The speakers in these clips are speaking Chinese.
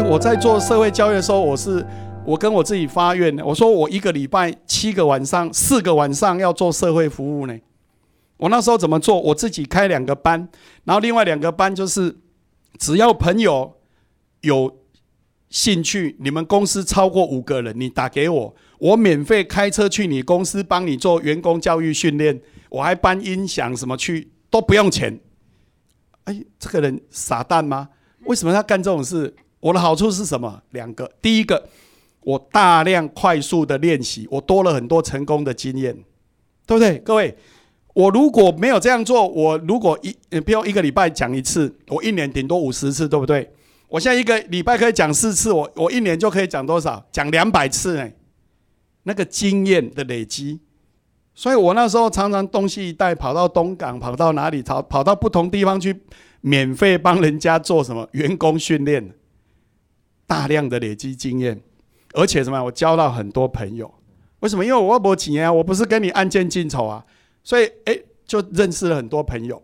我在做社会教育的时候，我是我跟我自己发愿的，我说我一个礼拜七个晚上，四个晚上要做社会服务呢。我那时候怎么做？我自己开两个班，然后另外两个班就是只要朋友有兴趣，你们公司超过五个人，你打给我，我免费开车去你公司帮你做员工教育训练，我还搬音响什么去都不用钱。哎，这个人傻蛋吗？为什么要干这种事？我的好处是什么？两个，第一个，我大量快速的练习，我多了很多成功的经验，对不对？各位，我如果没有这样做，我如果一不用一个礼拜讲一次，我一年顶多五十次，对不对？我现在一个礼拜可以讲四次，我我一年就可以讲多少？讲两百次呢？那个经验的累积，所以我那时候常常东西一带，跑到东港，跑到哪里，跑跑到不同地方去。免费帮人家做什么员工训练，大量的累积经验，而且什么？我交到很多朋友。为什么？因为我没钱啊，我不是跟你按件进筹啊，所以哎，就认识了很多朋友。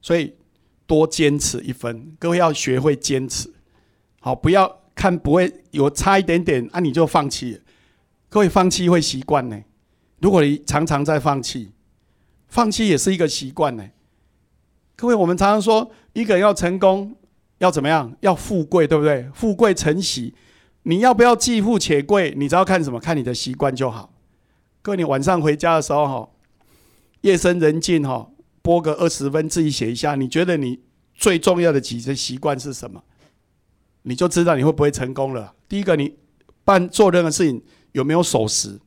所以多坚持一分，各位要学会坚持。好，不要看不会有差一点点啊，你就放弃。各位放弃会习惯呢。如果你常常在放弃，放弃也是一个习惯呢。各位，我们常常说，一个人要成功，要怎么样？要富贵，对不对？富贵成喜。你要不要既富且贵？你只要看什么？看你的习惯就好。各位，你晚上回家的时候，哈，夜深人静，哈，播个二十分，自己写一下，你觉得你最重要的几个习惯是什么？你就知道你会不会成功了。第一个，你办做任何事情有没有守时？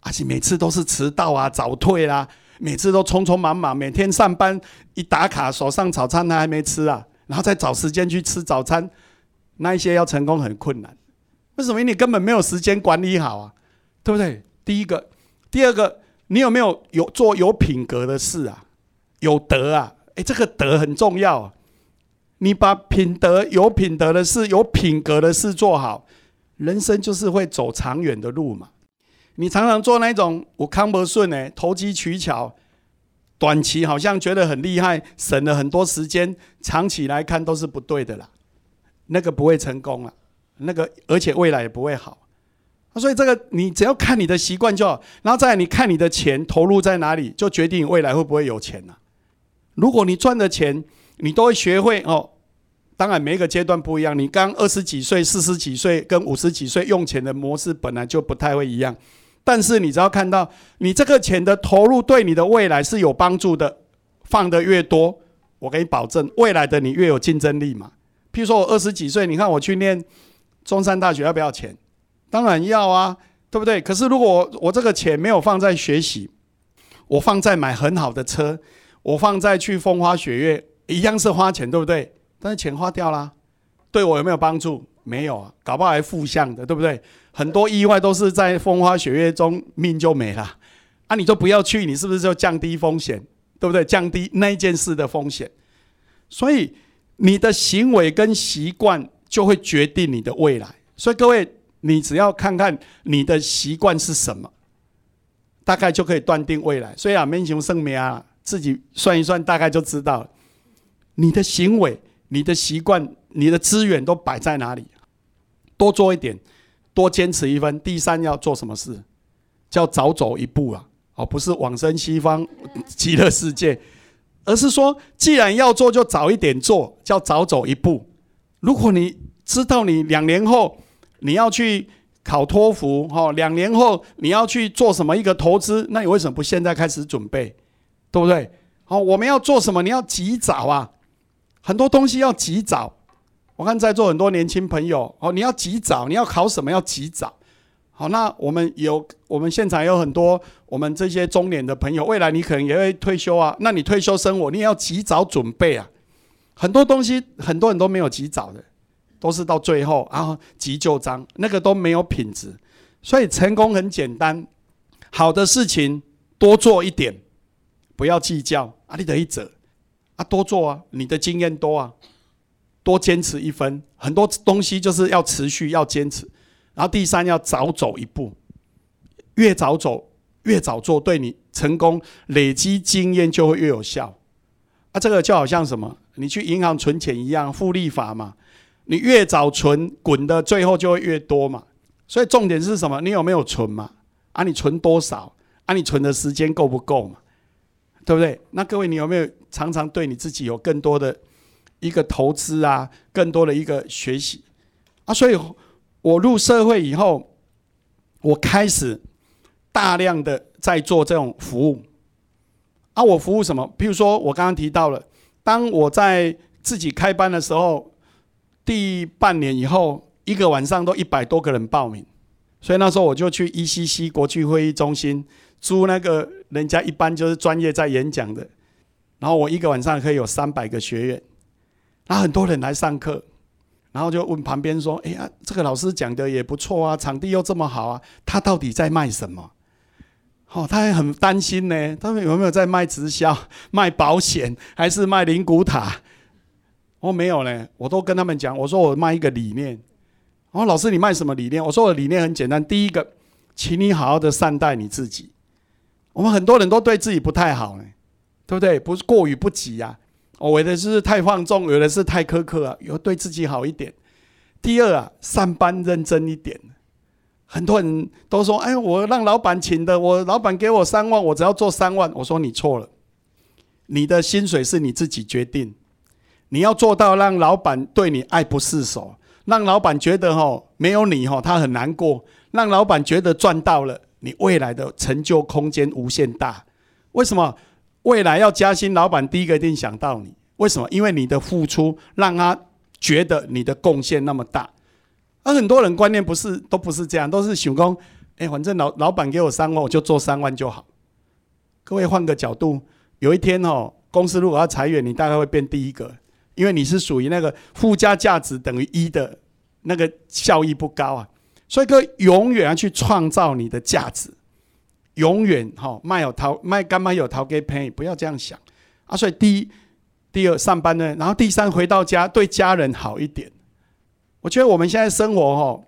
而且每次都是迟到啊，早退啦。每次都匆匆忙忙，每天上班一打卡，手上早餐他还没吃啊，然后再找时间去吃早餐，那一些要成功很困难。为什么？你根本没有时间管理好啊，对不对？第一个，第二个，你有没有有做有品格的事啊？有德啊？诶，这个德很重要。你把品德、有品德的事、有品格的事做好，人生就是会走长远的路嘛。你常常做那种我康不顺呢，投机取巧，短期好像觉得很厉害，省了很多时间，长期来看都是不对的啦，那个不会成功了，那个而且未来也不会好。所以这个你只要看你的习惯就好，然后再你看你的钱投入在哪里，就决定你未来会不会有钱了。如果你赚的钱，你都会学会哦，当然每一个阶段不一样，你刚二十几岁、四十几岁跟五十几岁用钱的模式本来就不太会一样。但是你只要看到你这个钱的投入对你的未来是有帮助的，放的越多，我给你保证，未来的你越有竞争力嘛。譬如说我二十几岁，你看我去念中山大学要不要钱？当然要啊，对不对？可是如果我这个钱没有放在学习，我放在买很好的车，我放在去风花雪月，一样是花钱，对不对？但是钱花掉啦，对我有没有帮助？没有啊，搞不好还负向的，对不对？很多意外都是在风花雪月中命就没了，啊，你就不要去，你是不是就降低风险，对不对？降低那一件事的风险，所以你的行为跟习惯就会决定你的未来。所以各位，你只要看看你的习惯是什么，大概就可以断定未来。所以啊，民雄圣明啊，自己算一算，大概就知道你的行为、你的习惯、你的资源都摆在哪里。多做一点，多坚持一分。第三要做什么事？叫早走一步啊！哦，不是往生西方 极乐世界，而是说，既然要做，就早一点做，叫早走一步。如果你知道你两年后你要去考托福，哈，两年后你要去做什么一个投资，那你为什么不现在开始准备？对不对？好，我们要做什么？你要及早啊！很多东西要及早。我看在座很多年轻朋友哦，你要及早，你要考什么要及早。好，那我们有我们现场有很多我们这些中年的朋友，未来你可能也会退休啊，那你退休生活你也要及早准备啊。很多东西很多人都没有及早的，都是到最后啊急就章，那个都没有品质。所以成功很简单，好的事情多做一点，不要计较啊，你得一折啊，多做啊，你的经验多啊。多坚持一分，很多东西就是要持续，要坚持。然后第三，要早走一步，越早走，越早做，对你成功累积经验就会越有效。啊，这个就好像什么？你去银行存钱一样，复利法嘛。你越早存，滚的最后就会越多嘛。所以重点是什么？你有没有存嘛？啊，你存多少？啊，你存的时间够不够嘛？对不对？那各位，你有没有常常对你自己有更多的一个投资啊？更多的一个学习啊？所以，我入社会以后，我开始大量的在做这种服务啊。我服务什么？譬如说，我刚刚提到了，当我在自己开班的时候，第半年以后，一个晚上都一百多个人报名，所以那时候我就去 ECC 国际会议中心。租那个人家一般就是专业在演讲的，然后我一个晚上可以有三百个学员，然后很多人来上课，然后就问旁边说：“哎呀，这个老师讲的也不错啊，场地又这么好啊，他到底在卖什么？”哦，他还很担心呢，他们有没有在卖直销、卖保险，还是卖灵骨塔？我没有呢，我都跟他们讲，我说我卖一个理念。哦，老师你卖什么理念？我说我的理念很简单，第一个，请你好好的善待你自己。我们很多人都对自己不太好呢，对不对？不是过于不及呀，我有的是太放纵，有的是太苛刻啊。有对自己好一点。第二啊，上班认真一点。很多人都说：“哎，我让老板请的，我老板给我三万，我只要做三万。”我说你错了，你的薪水是你自己决定，你要做到让老板对你爱不释手，让老板觉得哈没有你哈他很难过，让老板觉得赚到了。你未来的成就空间无限大，为什么未来要加薪？老板第一个一定想到你，为什么？因为你的付出让他觉得你的贡献那么大。而很多人观念不是都不是这样，都是想讲，哎，反正老老板给我三万，我就做三万就好。各位换个角度，有一天哦，公司如果要裁员，你大概会变第一个，因为你是属于那个附加价值等于一的那个效益不高啊。所以，各位永远要去创造你的价值，永远哈卖有淘卖干嘛有淘给便宜，不要这样想啊！所以第一、第二上班呢，然后第三回到家对家人好一点。我觉得我们现在生活哈，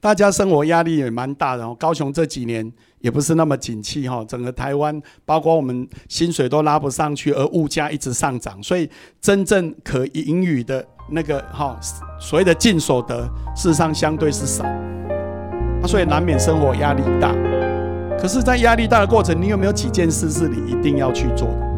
大家生活压力也蛮大的哦。高雄这几年也不是那么景气哈，整个台湾包括我们薪水都拉不上去，而物价一直上涨，所以真正可盈余的。那个哈，所谓的净所得，事实上相对是少，所以难免生活压力大。可是，在压力大的过程，你有没有几件事是你一定要去做的？